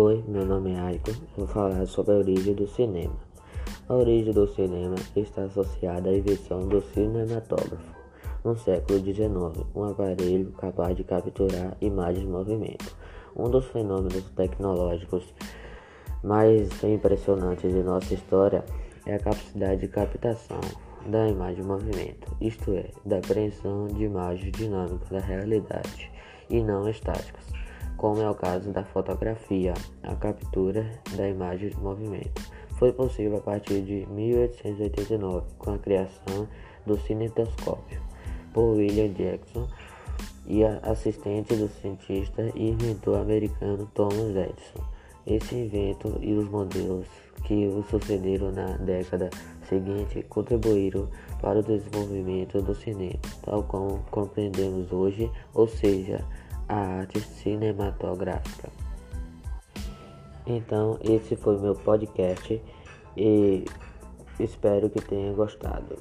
Oi, meu nome é Aiko. Vou falar sobre a origem do cinema. A origem do cinema está associada à invenção do cinematógrafo no século XIX, um aparelho capaz de capturar imagens em movimento. Um dos fenômenos tecnológicos mais impressionantes de nossa história é a capacidade de captação da imagem em movimento, isto é, da apreensão de imagens dinâmicas da realidade e não estáticas, como é o caso da fotografia, a captura da imagem em movimento. Foi possível a partir de 1889, com a criação do cinetoscópio por William Jackson e assistente do cientista e inventor americano Thomas Edison. Esse invento e os modelos que o sucederam na década seguinte contribuíram para o desenvolvimento do cinema, tal como compreendemos hoje, ou seja, a arte cinematográfica. Então, esse foi meu podcast e espero que tenha gostado.